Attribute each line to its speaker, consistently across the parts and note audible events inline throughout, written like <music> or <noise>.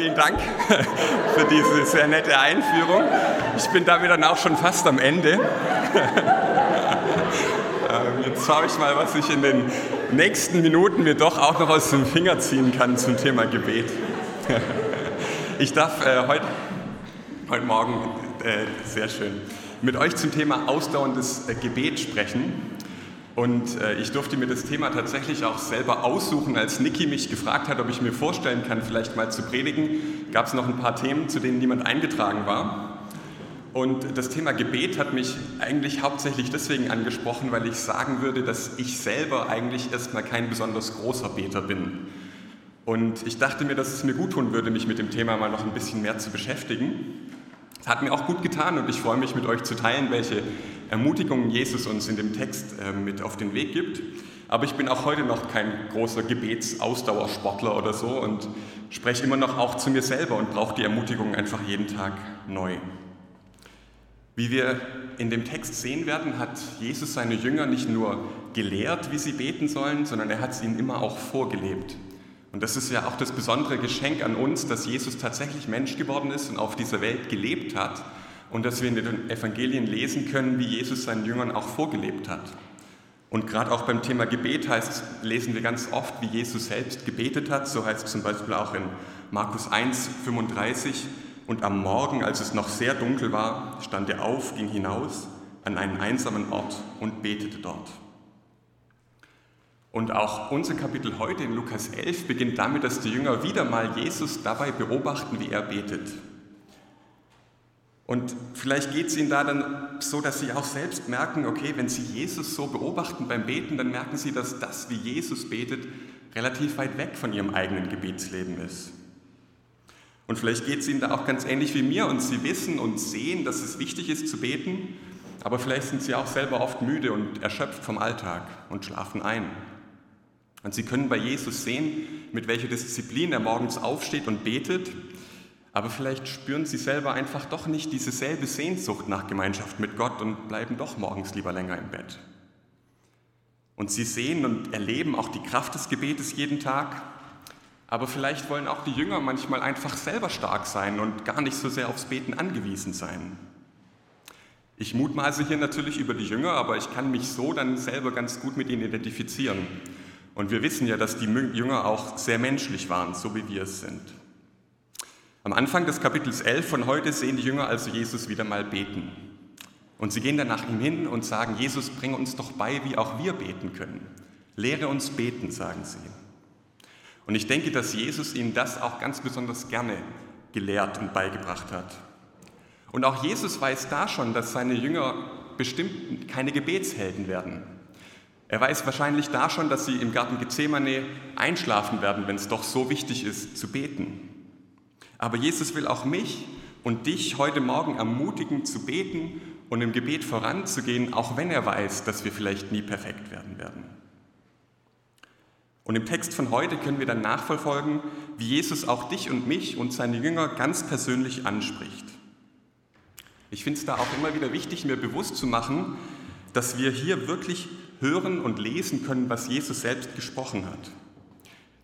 Speaker 1: vielen Dank <laughs> für diese sehr nette Einführung. Ich bin damit dann auch schon fast am Ende. <laughs> Ähm, jetzt schaue ich mal, was ich in den nächsten Minuten mir doch auch noch aus dem Finger ziehen kann zum Thema Gebet. <laughs> Ich darf äh, heute, heute Morgen, äh, sehr schön, mit euch zum Thema ausdauerndes äh, Gebet sprechen. Und äh, ich durfte mir das Thema tatsächlich auch selber aussuchen. Als Niki mich gefragt hat, ob ich mir vorstellen kann, vielleicht mal zu predigen, gab es noch ein paar Themen, zu denen niemand eingetragen war. Und das Thema Gebet hat mich eigentlich hauptsächlich deswegen angesprochen, weil ich sagen würde, dass ich selber eigentlich erstmal kein besonders großer Beter bin. Und ich dachte mir, dass es mir gut tun würde, mich mit dem Thema mal noch ein bisschen mehr zu beschäftigen. Es hat mir auch gut getan und ich freue mich mit euch zu teilen, welche Ermutigungen Jesus uns in dem Text äh, mit auf den Weg gibt. Aber ich bin auch heute noch kein großer Gebetsausdauersportler oder so und spreche immer noch auch zu mir selber und brauche die Ermutigung einfach jeden Tag neu. Wie wir in dem Text sehen werden, hat Jesus seine Jünger nicht nur gelehrt, wie sie beten sollen, sondern er hat es ihnen immer auch vorgelebt. Und das ist ja auch das besondere Geschenk an uns, dass Jesus tatsächlich Mensch geworden ist und auf dieser Welt gelebt hat und dass wir in den Evangelien lesen können, wie Jesus seinen Jüngern auch vorgelebt hat. Und gerade auch beim Thema Gebet heißt, lesen wir ganz oft, wie Jesus selbst gebetet hat. So heißt es zum Beispiel auch in Markus 1, 35. Und am Morgen, als es noch sehr dunkel war, stand er auf, ging hinaus an einen einsamen Ort und betete dort. Und auch unser Kapitel heute in Lukas 11 beginnt damit, dass die Jünger wieder mal Jesus dabei beobachten, wie er betet. Und vielleicht geht es ihnen da dann so, dass sie auch selbst merken, okay, wenn sie Jesus so beobachten beim Beten, dann merken sie, dass das, wie Jesus betet, relativ weit weg von ihrem eigenen Gebetsleben ist. Und vielleicht geht es ihnen da auch ganz ähnlich wie mir und sie wissen und sehen, dass es wichtig ist zu beten, aber vielleicht sind sie auch selber oft müde und erschöpft vom Alltag und schlafen ein. Und sie können bei Jesus sehen, mit welcher Disziplin er morgens aufsteht und betet, aber vielleicht spüren sie selber einfach doch nicht diese selbe Sehnsucht nach Gemeinschaft mit Gott und bleiben doch morgens lieber länger im Bett. Und sie sehen und erleben auch die Kraft des Gebetes jeden Tag, aber vielleicht wollen auch die Jünger manchmal einfach selber stark sein und gar nicht so sehr aufs Beten angewiesen sein. Ich mutmaße hier natürlich über die Jünger, aber ich kann mich so dann selber ganz gut mit ihnen identifizieren. Und wir wissen ja, dass die Jünger auch sehr menschlich waren, so wie wir es sind. Am Anfang des Kapitels 11 von heute sehen die Jünger also Jesus wieder mal beten. Und sie gehen dann nach ihm hin und sagen, Jesus, bring uns doch bei, wie auch wir beten können. Lehre uns beten, sagen sie. Und ich denke, dass Jesus ihnen das auch ganz besonders gerne gelehrt und beigebracht hat. Und auch Jesus weiß da schon, dass seine Jünger bestimmt keine Gebetshelden werden. Er weiß wahrscheinlich da schon, dass sie im Garten Gethsemane einschlafen werden, wenn es doch so wichtig ist zu beten. Aber Jesus will auch mich und dich heute Morgen ermutigen zu beten und im Gebet voranzugehen, auch wenn er weiß, dass wir vielleicht nie perfekt werden werden. Und im Text von heute können wir dann nachverfolgen, wie Jesus auch dich und mich und seine Jünger ganz persönlich anspricht. Ich finde es da auch immer wieder wichtig, mir bewusst zu machen, dass wir hier wirklich hören und lesen können, was Jesus selbst gesprochen hat.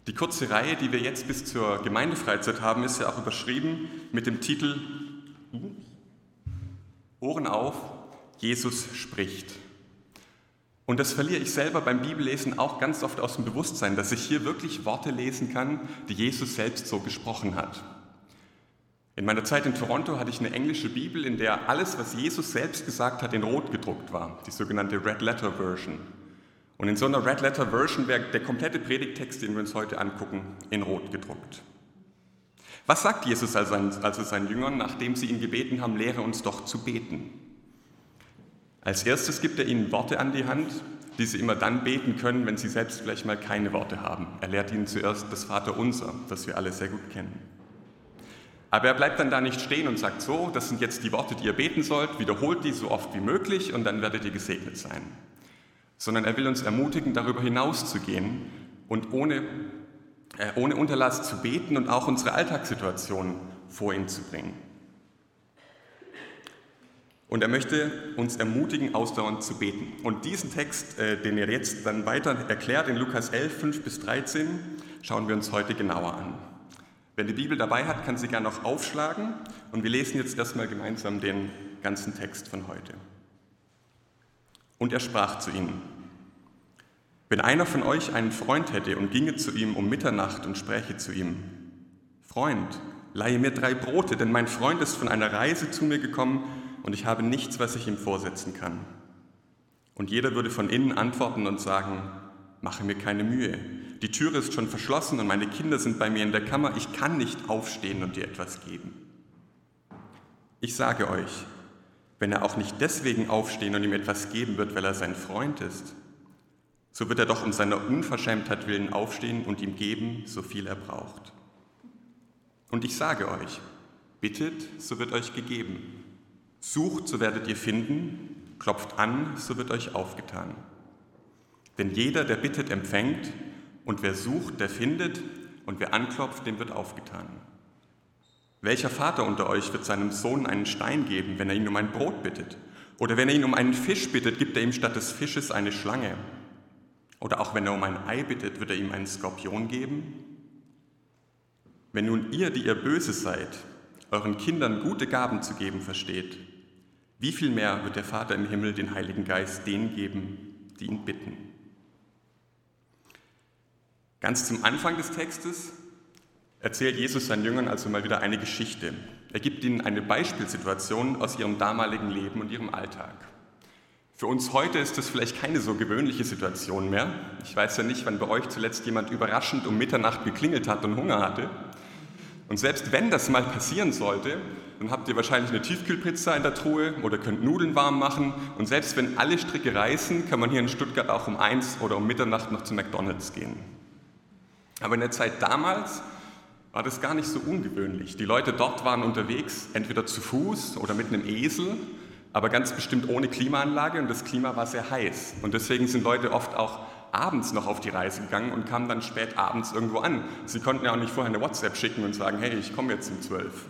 Speaker 1: Die kurze Reihe, die wir jetzt bis zur Gemeindefreizeit haben, ist ja auch überschrieben mit dem Titel Ohren auf, Jesus spricht. Und das verliere ich selber beim Bibellesen auch ganz oft aus dem Bewusstsein, dass ich hier wirklich Worte lesen kann, die Jesus selbst so gesprochen hat. In meiner Zeit in Toronto hatte ich eine englische Bibel, in der alles, was Jesus selbst gesagt hat, in Rot gedruckt war, die sogenannte Red Letter Version. Und in so einer Red Letter Version wäre der komplette Predigtext, den wir uns heute angucken, in Rot gedruckt. Was sagt Jesus also seinen Jüngern, nachdem sie ihn gebeten haben, lehre uns doch zu beten? Als erstes gibt er ihnen Worte an die Hand, die sie immer dann beten können, wenn sie selbst vielleicht mal keine Worte haben. Er lehrt ihnen zuerst das Vaterunser, das wir alle sehr gut kennen. Aber er bleibt dann da nicht stehen und sagt so, das sind jetzt die Worte, die ihr beten sollt, wiederholt die so oft wie möglich und dann werdet ihr gesegnet sein. Sondern er will uns ermutigen, darüber hinaus zu gehen und ohne, äh, ohne Unterlass zu beten und auch unsere Alltagssituation vor ihn zu bringen. Und er möchte uns ermutigen, ausdauernd zu beten. Und diesen Text, äh, den er jetzt dann weiter erklärt in Lukas 11, 5 bis 13, schauen wir uns heute genauer an. Wer die Bibel dabei hat, kann sie gerne noch aufschlagen und wir lesen jetzt erstmal gemeinsam den ganzen Text von heute. Und er sprach zu ihnen, wenn einer von euch einen Freund hätte und ginge zu ihm um Mitternacht und spräche zu ihm, Freund, leihe mir drei Brote, denn mein Freund ist von einer Reise zu mir gekommen und ich habe nichts, was ich ihm vorsetzen kann. Und jeder würde von innen antworten und sagen, mache mir keine Mühe, die Türe ist schon verschlossen und meine Kinder sind bei mir in der Kammer, ich kann nicht aufstehen und dir etwas geben. Ich sage euch, wenn er auch nicht deswegen aufstehen und ihm etwas geben wird, weil er sein Freund ist, so wird er doch um seiner Unverschämtheit willen aufstehen und ihm geben, so viel er braucht. Und ich sage euch, bittet, so wird euch gegeben. Sucht, so werdet ihr finden. Klopft an, so wird euch aufgetan. Denn jeder, der bittet, empfängt, und wer sucht, der findet, und wer anklopft, dem wird aufgetan. Welcher Vater unter euch wird seinem Sohn einen Stein geben, wenn er ihn um ein Brot bittet? Oder wenn er ihn um einen Fisch bittet, gibt er ihm statt des Fisches eine Schlange? Oder auch wenn er um ein Ei bittet, wird er ihm einen Skorpion geben? Wenn nun ihr, die ihr böse seid, euren Kindern gute Gaben zu geben versteht, wie viel mehr wird der Vater im Himmel den Heiligen Geist denen geben, die ihn bitten? Ganz zum Anfang des Textes erzählt Jesus seinen Jüngern also mal wieder eine Geschichte. Er gibt ihnen eine Beispielsituation aus ihrem damaligen Leben und ihrem Alltag. Für uns heute ist das vielleicht keine so gewöhnliche Situation mehr. Ich weiß ja nicht, wann bei euch zuletzt jemand überraschend um Mitternacht geklingelt hat und Hunger hatte. Und selbst wenn das mal passieren sollte, dann habt ihr wahrscheinlich eine Tiefkühlpizza in der Truhe oder könnt Nudeln warm machen. Und selbst wenn alle Stricke reißen, kann man hier in Stuttgart auch um eins oder um Mitternacht noch zu McDonald's gehen. Aber in der Zeit damals war das gar nicht so ungewöhnlich. Die Leute dort waren unterwegs, entweder zu Fuß oder mit einem Esel, aber ganz bestimmt ohne Klimaanlage und das Klima war sehr heiß. Und deswegen sind Leute oft auch abends noch auf die Reise gegangen und kamen dann spät abends irgendwo an. Sie konnten ja auch nicht vorher eine WhatsApp schicken und sagen, hey, ich komme jetzt um zwölf.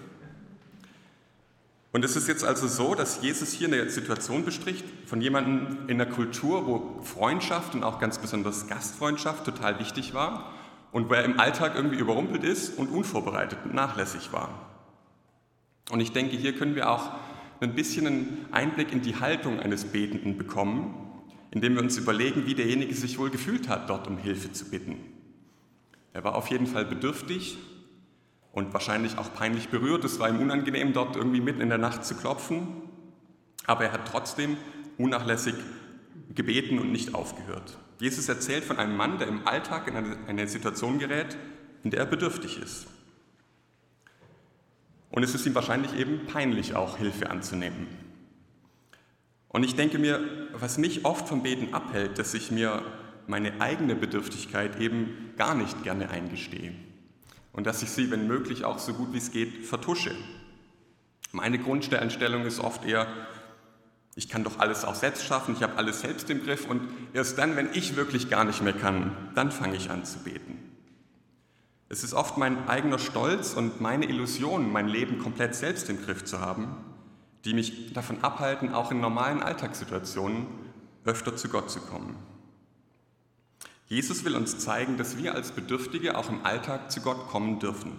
Speaker 1: Und es ist jetzt also so, dass Jesus hier eine Situation bestricht von jemandem in einer Kultur, wo Freundschaft und auch ganz besonders Gastfreundschaft total wichtig war und wo er im Alltag irgendwie überrumpelt ist und unvorbereitet und nachlässig war. Und ich denke, hier können wir auch ein bisschen einen Einblick in die Haltung eines Betenden bekommen, indem wir uns überlegen, wie derjenige sich wohl gefühlt hat, dort um Hilfe zu bitten. Er war auf jeden Fall bedürftig und wahrscheinlich auch peinlich berührt. Es war ihm unangenehm, dort irgendwie mitten in der Nacht zu klopfen, aber er hat trotzdem unnachlässig gebeten und nicht aufgehört. Jesus erzählt von einem Mann, der im Alltag in eine, Situation gerät, in der er bedürftig ist. Und es ist ihm wahrscheinlich eben peinlich, auch Hilfe anzunehmen. Und ich denke mir, was mich oft vom Beten abhält, dass ich mir meine eigene Bedürftigkeit eben gar nicht gerne eingestehe. Und dass ich sie, wenn möglich, auch so gut wie es geht, vertusche. Meine Grundeinstellung ist oft eher, ich kann doch alles auch selbst schaffen, ich habe alles selbst im Griff und erst dann, wenn ich wirklich gar nicht mehr kann, dann fange ich an zu beten. Es ist oft mein eigener Stolz und meine Illusion, mein Leben komplett selbst im Griff zu haben, die mich davon abhalten, auch in normalen Alltagssituationen öfter zu Gott zu kommen. Jesus will uns zeigen, dass wir als Bedürftige auch im Alltag zu Gott kommen dürfen.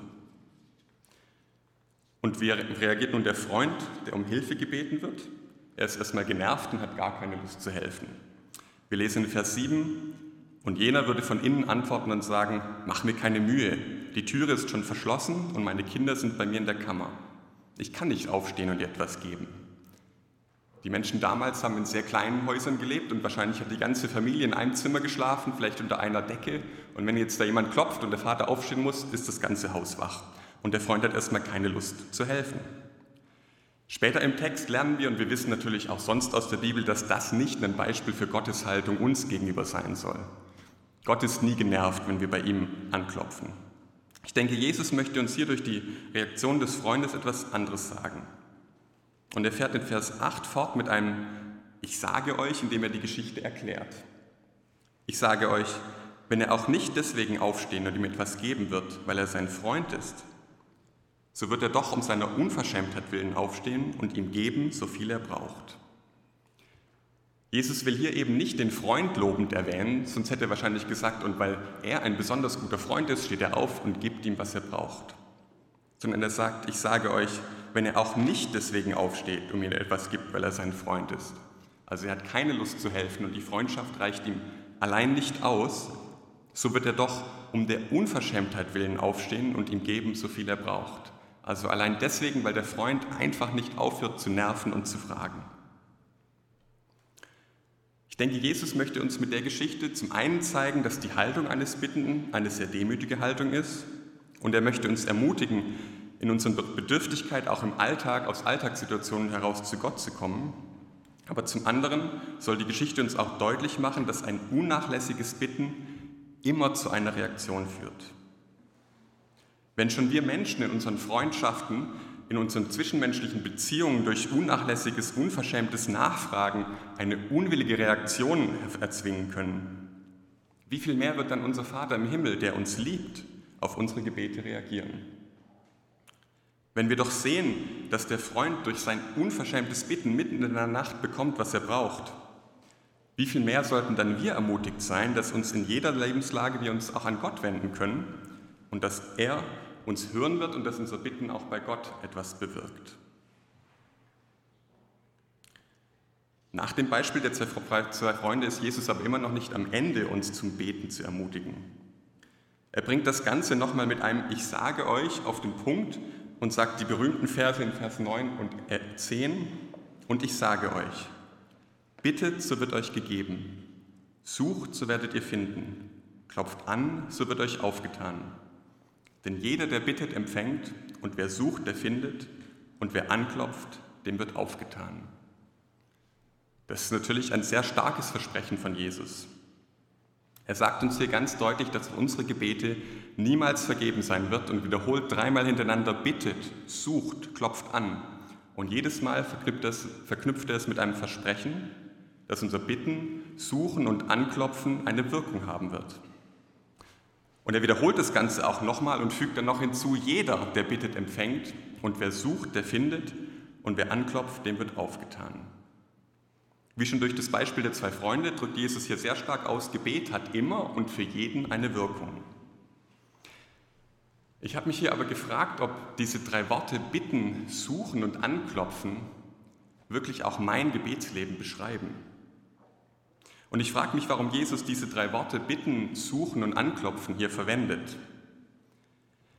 Speaker 1: Und wie reagiert nun der Freund, der um Hilfe gebeten wird? Er ist erstmal genervt und hat gar keine Lust zu helfen. Wir lesen in Vers 7, und jener würde von innen antworten und sagen, mach mir keine Mühe, die Türe ist schon verschlossen und meine Kinder sind bei mir in der Kammer. Ich kann nicht aufstehen und dir etwas geben. Die Menschen damals haben in sehr kleinen Häusern gelebt und wahrscheinlich hat die ganze Familie in einem Zimmer geschlafen, vielleicht unter einer Decke. Und wenn jetzt da jemand klopft und der Vater aufstehen muss, ist das ganze Haus wach. Und der Freund hat erstmal keine Lust zu helfen. Später im Text lernen wir, und wir wissen natürlich auch sonst aus der Bibel, dass das nicht ein Beispiel für Gottes Haltung uns gegenüber sein soll. Gott ist nie genervt, wenn wir bei ihm anklopfen. Ich denke, Jesus möchte uns hier durch die Reaktion des Freundes etwas anderes sagen. Und er fährt in Vers 8 fort mit einem Ich sage euch, indem er die Geschichte erklärt. Ich sage euch, wenn er auch nicht deswegen aufstehen und ihm etwas geben wird, weil er sein Freund ist, so wird er doch um seiner Unverschämtheit willen aufstehen und ihm geben, so viel er braucht. Jesus will hier eben nicht den Freund lobend erwähnen, sonst hätte er wahrscheinlich gesagt, und weil er ein besonders guter Freund ist, steht er auf und gibt ihm, was er braucht. sondern er sagt, ich sage euch, wenn er auch nicht deswegen aufsteht und mir etwas gibt, weil er sein Freund ist. Also er hat keine Lust zu helfen und die Freundschaft reicht ihm allein nicht aus, so wird er doch um der Unverschämtheit willen aufstehen und ihm geben, so viel er braucht. Also allein deswegen, weil der Freund einfach nicht aufhört zu nerven und zu fragen. Ich denke, Jesus möchte uns mit der Geschichte zum einen zeigen, dass die Haltung eines Bittenden eine sehr demütige Haltung ist und er möchte uns ermutigen, in unserer Bedürftigkeit auch im Alltag, aus Alltagssituationen heraus zu Gott zu kommen. Aber zum anderen soll die Geschichte uns auch deutlich machen, dass ein unnachlässiges Bitten immer zu einer Reaktion führt. Wenn schon wir Menschen in unseren Freundschaften, in unseren zwischenmenschlichen Beziehungen durch unnachlässiges, unverschämtes Nachfragen eine unwillige Reaktion erzwingen können, wie viel mehr wird dann unser Vater im Himmel, der uns liebt, auf unsere Gebete reagieren? Wenn wir doch sehen, dass der Freund durch sein unverschämtes Bitten mitten in der Nacht bekommt, was er braucht, wie viel mehr sollten dann wir ermutigt sein, dass uns in jeder Lebenslage wir uns auch an Gott wenden können und dass er uns hören wird und dass unser Bitten auch bei Gott etwas bewirkt. Nach dem Beispiel der zwei Freunde ist Jesus aber immer noch nicht am Ende, uns zum Beten zu ermutigen. Er bringt das Ganze nochmal mit einem Ich sage euch auf den Punkt und sagt die berühmten Verse in Vers 9 und 10 und ich sage euch, bittet, so wird euch gegeben, sucht, so werdet ihr finden, klopft an, so wird euch aufgetan. Denn jeder, der bittet, empfängt, und wer sucht, der findet, und wer anklopft, dem wird aufgetan. Das ist natürlich ein sehr starkes Versprechen von Jesus. Er sagt uns hier ganz deutlich, dass unsere Gebete niemals vergeben sein wird und wiederholt dreimal hintereinander bittet, sucht, klopft an. Und jedes Mal verknüpft er es mit einem Versprechen, dass unser Bitten, Suchen und Anklopfen eine Wirkung haben wird. Und er wiederholt das Ganze auch nochmal und fügt dann noch hinzu, jeder, der bittet, empfängt und wer sucht, der findet und wer anklopft, dem wird aufgetan. Wie schon durch das Beispiel der zwei Freunde drückt Jesus hier sehr stark aus, Gebet hat immer und für jeden eine Wirkung. Ich habe mich hier aber gefragt, ob diese drei Worte bitten, suchen und anklopfen wirklich auch mein Gebetsleben beschreiben. Und ich frage mich, warum Jesus diese drei Worte bitten, suchen und anklopfen hier verwendet.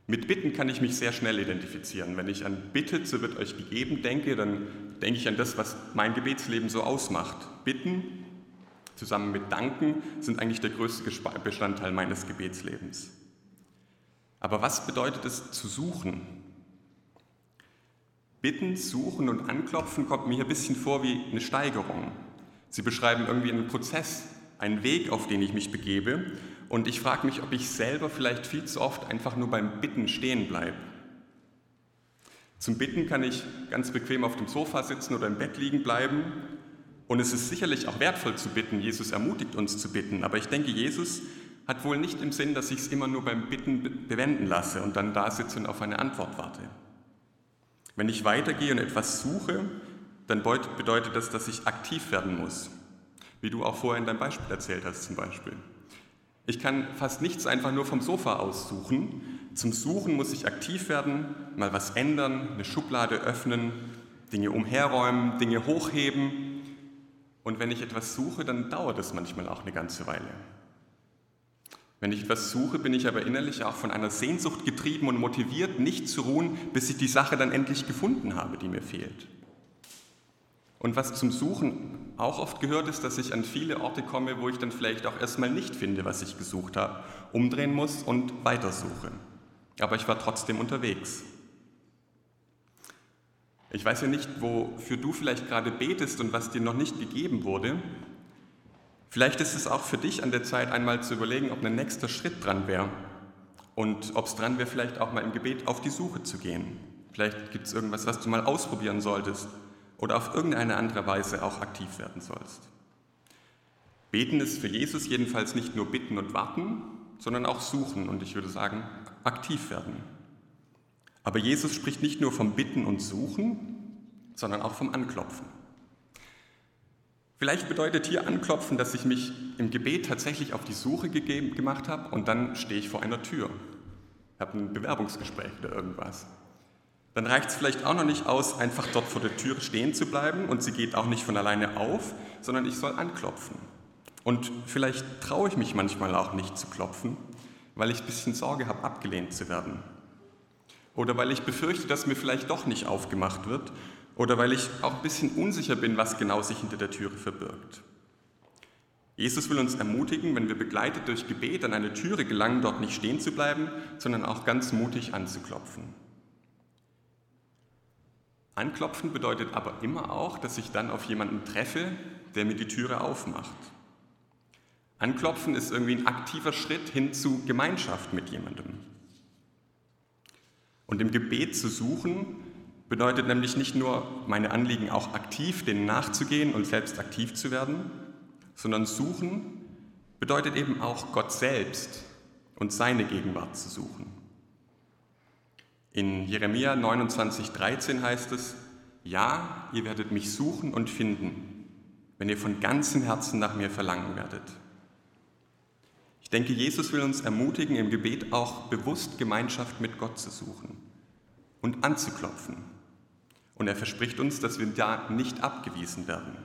Speaker 1: Mit Bitten kann ich mich sehr schnell identifizieren. Wenn ich an Bittet, so wird euch gegeben denke, dann denke ich an das, was mein Gebetsleben so ausmacht. Bitten zusammen mit Danken sind eigentlich der größte Bestandteil meines Gebetslebens. Aber was bedeutet es zu suchen? Bitten, suchen und anklopfen kommt mir hier ein bisschen vor wie eine Steigerung. Sie beschreiben irgendwie einen Prozess, einen Weg, auf den ich mich begebe und ich frage mich, ob ich selber vielleicht viel zu oft einfach nur beim Bitten stehen bleibe. Zum Bitten kann ich ganz bequem auf dem Sofa sitzen oder im Bett liegen bleiben. Und es ist sicherlich auch wertvoll zu bitten. Jesus ermutigt uns zu bitten. Aber ich denke, Jesus hat wohl nicht im Sinn, dass ich es immer nur beim Bitten bewenden lasse und dann da sitze und auf eine Antwort warte. Wenn ich weitergehe und etwas suche, dann bedeutet das, dass ich aktiv werden muss. Wie du auch vorher in deinem Beispiel erzählt hast zum Beispiel. Ich kann fast nichts einfach nur vom Sofa aus suchen. Zum Suchen muss ich aktiv werden, mal was ändern, eine Schublade öffnen, Dinge umherräumen, Dinge hochheben. Und wenn ich etwas suche, dann dauert es manchmal auch eine ganze Weile. Wenn ich etwas suche, bin ich aber innerlich auch von einer Sehnsucht getrieben und motiviert, nicht zu ruhen, bis ich die Sache dann endlich gefunden habe, die mir fehlt. Und was zum Suchen auch oft gehört, ist, dass ich an viele Orte komme, wo ich dann vielleicht auch erstmal nicht finde, was ich gesucht habe, umdrehen muss und weitersuche. Aber ich war trotzdem unterwegs. Ich weiß ja nicht, wofür du vielleicht gerade betest und was dir noch nicht gegeben wurde. Vielleicht ist es auch für dich an der Zeit, einmal zu überlegen, ob ein nächster Schritt dran wäre und ob es dran wäre, vielleicht auch mal im Gebet auf die Suche zu gehen. Vielleicht gibt es irgendwas, was du mal ausprobieren solltest oder auf irgendeine andere Weise auch aktiv werden sollst. Beten ist für Jesus jedenfalls nicht nur bitten und warten, sondern auch suchen und ich würde sagen, aktiv werden. Aber Jesus spricht nicht nur vom Bitten und Suchen, sondern auch vom Anklopfen. Vielleicht bedeutet hier Anklopfen, dass ich mich im Gebet tatsächlich auf die Suche gegeben, gemacht habe und dann stehe ich vor einer Tür, habe ein Bewerbungsgespräch oder irgendwas. Dann reicht es vielleicht auch noch nicht aus, einfach dort vor der Tür stehen zu bleiben und sie geht auch nicht von alleine auf, sondern ich soll anklopfen. Und vielleicht traue ich mich manchmal auch nicht zu klopfen, weil ich ein bisschen Sorge habe, abgelehnt zu werden. Oder weil ich befürchte, dass mir vielleicht doch nicht aufgemacht wird. Oder weil ich auch ein bisschen unsicher bin, was genau sich hinter der Türe verbirgt. Jesus will uns ermutigen, wenn wir begleitet durch Gebet an eine Türe gelangen, dort nicht stehen zu bleiben, sondern auch ganz mutig anzuklopfen. Anklopfen bedeutet aber immer auch, dass ich dann auf jemanden treffe, der mir die Türe aufmacht. Anklopfen ist irgendwie ein aktiver Schritt hin zu Gemeinschaft mit jemandem. Und im Gebet zu suchen bedeutet nämlich nicht nur, meine Anliegen auch aktiv denen nachzugehen und selbst aktiv zu werden, sondern suchen bedeutet eben auch Gott selbst und seine Gegenwart zu suchen. In Jeremia 29, 13 heißt es, ja, ihr werdet mich suchen und finden, wenn ihr von ganzem Herzen nach mir verlangen werdet. Ich denke, Jesus will uns ermutigen, im Gebet auch bewusst Gemeinschaft mit Gott zu suchen und anzuklopfen. Und er verspricht uns, dass wir da nicht abgewiesen werden.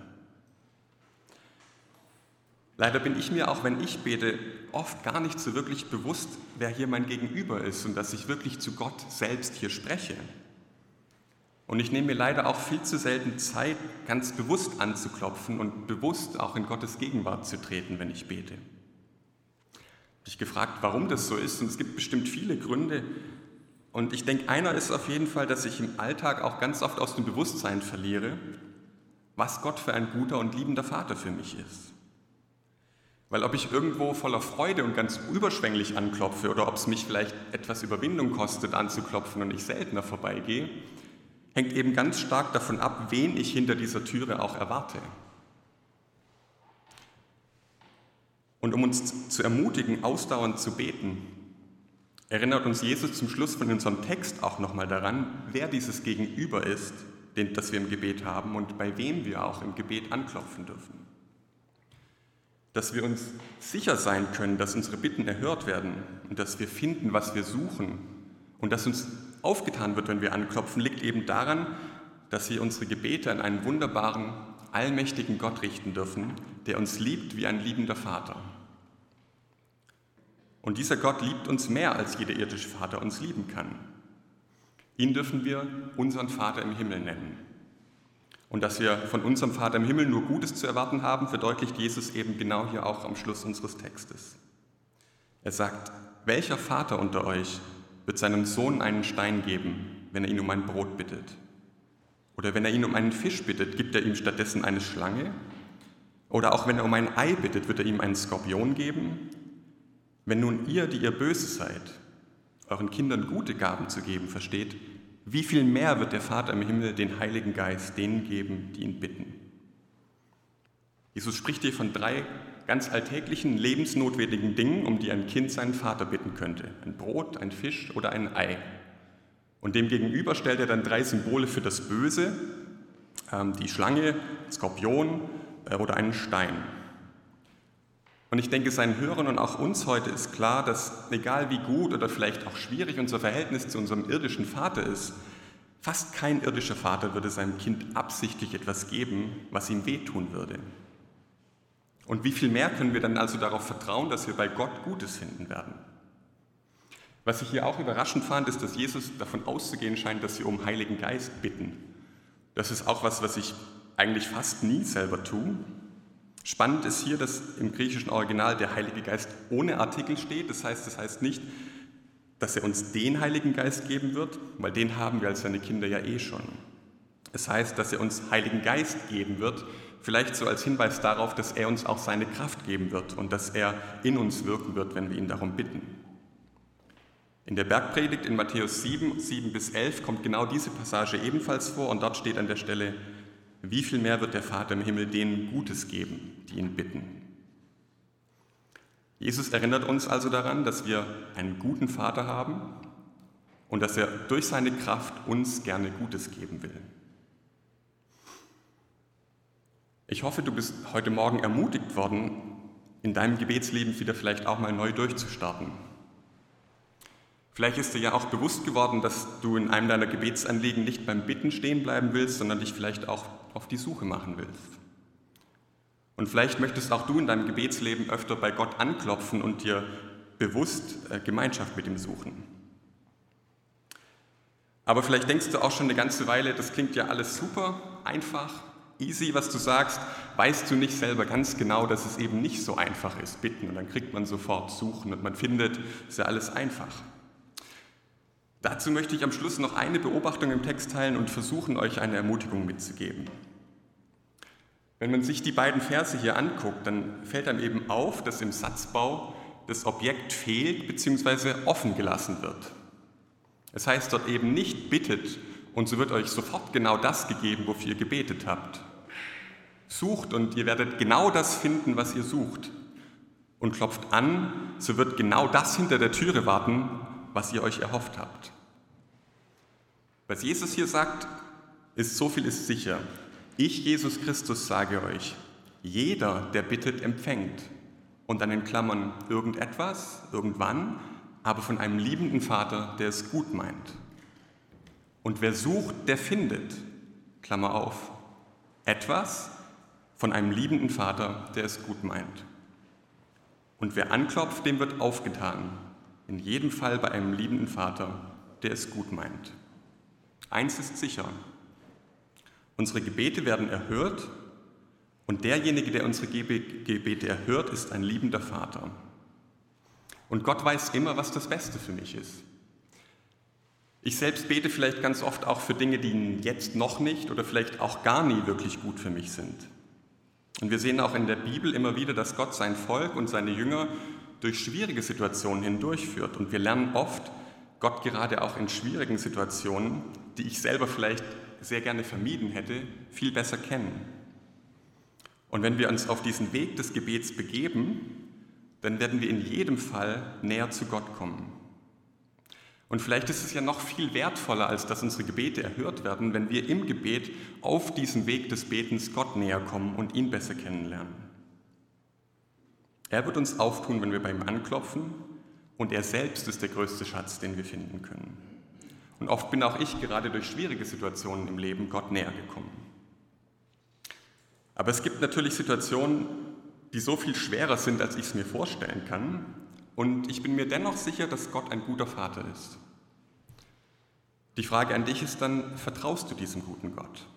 Speaker 1: Leider bin ich mir, auch wenn ich bete, oft gar nicht so wirklich bewusst, wer hier mein Gegenüber ist und dass ich wirklich zu Gott selbst hier spreche. Und ich nehme mir leider auch viel zu selten Zeit, ganz bewusst anzuklopfen und bewusst auch in Gottes Gegenwart zu treten, wenn ich bete mich gefragt, warum das so ist. Und es gibt bestimmt viele Gründe. Und ich denke, einer ist auf jeden Fall, dass ich im Alltag auch ganz oft aus dem Bewusstsein verliere, was Gott für ein guter und liebender Vater für mich ist. Weil ob ich irgendwo voller Freude und ganz überschwänglich anklopfe oder ob es mich vielleicht etwas Überwindung kostet, anzuklopfen und ich seltener vorbeigehe, hängt eben ganz stark davon ab, wen ich hinter dieser Türe auch erwarte. Und um uns zu ermutigen, ausdauernd zu beten, erinnert uns Jesus zum Schluss von unserem Text auch nochmal daran, wer dieses Gegenüber ist, das wir im Gebet haben und bei wem wir auch im Gebet anklopfen dürfen. Dass wir uns sicher sein können, dass unsere Bitten erhört werden und dass wir finden, was wir suchen und dass uns aufgetan wird, wenn wir anklopfen, liegt eben daran, dass wir unsere Gebete an einen wunderbaren, allmächtigen Gott richten dürfen, der uns liebt wie ein liebender Vater. Und dieser Gott liebt uns mehr, als jeder irdische Vater uns lieben kann. Ihn dürfen wir unseren Vater im Himmel nennen. Und dass wir von unserem Vater im Himmel nur Gutes zu erwarten haben, verdeutlicht Jesus eben genau hier auch am Schluss unseres Textes. Er sagt, welcher Vater unter euch wird seinem Sohn einen Stein geben, wenn er ihn um ein Brot bittet? Oder wenn er ihn um einen Fisch bittet, gibt er ihm stattdessen eine Schlange? Oder auch wenn er um ein Ei bittet, wird er ihm einen Skorpion geben? Wenn nun ihr, die ihr böse seid, euren Kindern gute Gaben zu geben versteht, wie viel mehr wird der Vater im Himmel den Heiligen Geist denen geben, die ihn bitten? Jesus spricht hier von drei ganz alltäglichen, lebensnotwendigen Dingen, um die ein Kind seinen Vater bitten könnte. Ein Brot, ein Fisch oder ein Ei. Und demgegenüber stellt er dann drei Symbole für das Böse, ähm, die Schlange, Skorpion äh, oder einen Stein. Und ich denke, seinen Hörern und auch uns heute ist klar, dass egal wie gut oder vielleicht auch schwierig unser Verhältnis zu unserem irdischen Vater ist, fast kein irdischer Vater würde seinem Kind absichtlich etwas geben, was ihm wehtun würde. Und wie viel mehr können wir dann also darauf vertrauen, dass wir bei Gott Gutes finden werden? Was ich hier auch überraschend fand, ist, dass Jesus davon auszugehen scheint, dass wir um Heiligen Geist bitten. Das ist auch was, was ich eigentlich fast nie selber tue. Spannend ist hier, dass im griechischen Original der Heilige Geist ohne Artikel steht. Das heißt, das heißt nicht, dass er uns den Heiligen Geist geben wird, weil den haben wir als seine Kinder ja eh schon. Es heißt, dass er uns Heiligen Geist geben wird, vielleicht so als Hinweis darauf, dass er uns auch seine Kraft geben wird und dass er in uns wirken wird, wenn wir ihn darum bitten. In der Bergpredigt in Matthäus 7, 7 bis 11 kommt genau diese Passage ebenfalls vor und dort steht an der Stelle, wie viel mehr wird der Vater im Himmel denen Gutes geben, die ihn bitten? Jesus erinnert uns also daran, dass wir einen guten Vater haben und dass er durch seine Kraft uns gerne Gutes geben will. Ich hoffe, du bist heute Morgen ermutigt worden, in deinem Gebetsleben wieder vielleicht auch mal neu durchzustarten. Vielleicht ist dir ja auch bewusst geworden, dass du in einem deiner Gebetsanliegen nicht beim Bitten stehen bleiben willst, sondern dich vielleicht auch auf die Suche machen willst. Und vielleicht möchtest auch du in deinem Gebetsleben öfter bei Gott anklopfen und dir bewusst äh, Gemeinschaft mit ihm suchen. Aber vielleicht denkst du auch schon eine ganze Weile, das klingt ja alles super, einfach, easy, was du sagst, weißt du nicht selber ganz genau, dass es eben nicht so einfach ist, bitten und dann kriegt man sofort suchen und man findet, ist ja alles einfach. Dazu möchte ich am Schluss noch eine Beobachtung im Text teilen und versuchen, euch eine Ermutigung mitzugeben. Wenn man sich die beiden Verse hier anguckt, dann fällt einem eben auf, dass im Satzbau das Objekt fehlt bzw. offen gelassen wird. Es heißt dort eben nicht bittet und so wird euch sofort genau das gegeben, wofür ihr gebetet habt. Sucht und ihr werdet genau das finden, was ihr sucht. Und klopft an, so wird genau das hinter der Türe warten, was ihr euch erhofft habt. Was Jesus hier sagt, ist so viel ist sicher. Ich, Jesus Christus, sage euch, jeder, der bittet, empfängt. Und dann in Klammern irgendetwas, irgendwann, aber von einem liebenden Vater, der es gut meint. Und wer sucht, der findet. Klammer auf. Etwas von einem liebenden Vater, der es gut meint. Und wer anklopft, dem wird aufgetan. In jedem Fall bei einem liebenden Vater, der es gut meint. Eins ist sicher. Unsere Gebete werden erhört und derjenige, der unsere Gebete erhört, ist ein liebender Vater. Und Gott weiß immer, was das Beste für mich ist. Ich selbst bete vielleicht ganz oft auch für Dinge, die jetzt noch nicht oder vielleicht auch gar nie wirklich gut für mich sind. Und wir sehen auch in der Bibel immer wieder, dass Gott sein Volk und seine Jünger durch schwierige Situationen hindurchführt. Und wir lernen oft, Gott gerade auch in schwierigen Situationen, die ich selber vielleicht sehr gerne vermieden hätte, viel besser kennen. Und wenn wir uns auf diesen Weg des Gebets begeben, dann werden wir in jedem Fall näher zu Gott kommen. Und vielleicht ist es ja noch viel wertvoller, als dass unsere Gebete erhört werden, wenn wir im Gebet auf diesem Weg des Betens Gott näher kommen und ihn besser kennenlernen. Er wird uns auftun, wenn wir bei ihm anklopfen, und er selbst ist der größte Schatz, den wir finden können. Und oft bin auch ich gerade durch schwierige Situationen im Leben Gott näher gekommen. Aber es gibt natürlich Situationen, die so viel schwerer sind, als ich es mir vorstellen kann. Und ich bin mir dennoch sicher, dass Gott ein guter Vater ist. Die Frage an dich ist dann, vertraust du diesem guten Gott?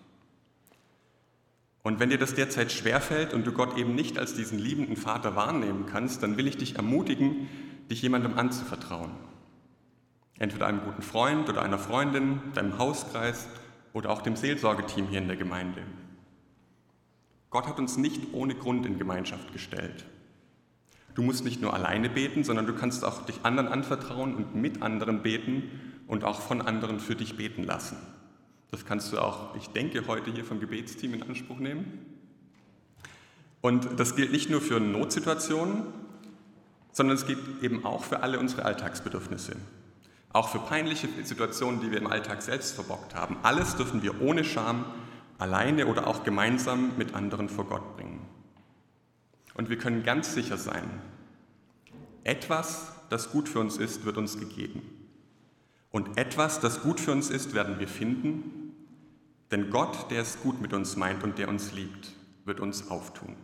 Speaker 1: Und wenn dir das derzeit schwerfällt und du Gott eben nicht als diesen liebenden Vater wahrnehmen kannst, dann will ich dich ermutigen, dich jemandem anzuvertrauen. Entweder einem guten Freund oder einer Freundin, deinem Hauskreis oder auch dem Seelsorgeteam hier in der Gemeinde. Gott hat uns nicht ohne Grund in Gemeinschaft gestellt. Du musst nicht nur alleine beten, sondern du kannst auch dich anderen anvertrauen und mit anderen beten und auch von anderen für dich beten lassen. Das kannst du auch, ich denke, heute hier vom Gebetsteam in Anspruch nehmen. Und das gilt nicht nur für Notsituationen, sondern es gilt eben auch für alle unsere Alltagsbedürfnisse. Auch für peinliche Situationen, die wir im Alltag selbst verbockt haben. Alles dürfen wir ohne Scham alleine oder auch gemeinsam mit anderen vor Gott bringen. Und wir können ganz sicher sein, etwas, das gut für uns ist, wird uns gegeben. Und etwas, das gut für uns ist, werden wir finden, denn Gott, der es gut mit uns meint und der uns liebt, wird uns auftun.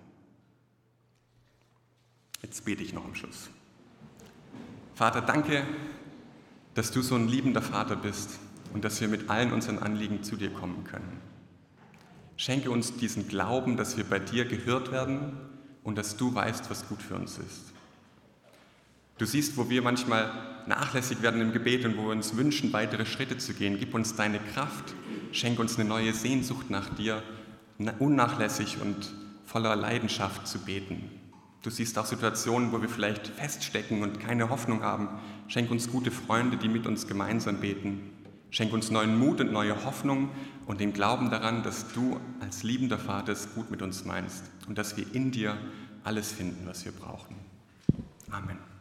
Speaker 1: Jetzt bete ich noch am Schluss. Vater, danke, dass du so ein liebender Vater bist und dass wir mit allen unseren Anliegen zu dir kommen können. Schenke uns diesen Glauben, dass wir bei dir gehört werden und dass du weißt, was gut für uns ist. Du siehst, wo wir manchmal nachlässig werden im Gebet und wo wir uns wünschen, weitere Schritte zu gehen. Gib uns deine Kraft, schenk uns eine neue Sehnsucht nach dir, unnachlässig und voller Leidenschaft zu beten. Du siehst auch Situationen, wo wir vielleicht feststecken und keine Hoffnung haben. Schenk uns gute Freunde, die mit uns gemeinsam beten. Schenk uns neuen Mut und neue Hoffnung und den Glauben daran, dass du als liebender Vater es gut mit uns meinst und dass wir in dir alles finden, was wir brauchen. Amen.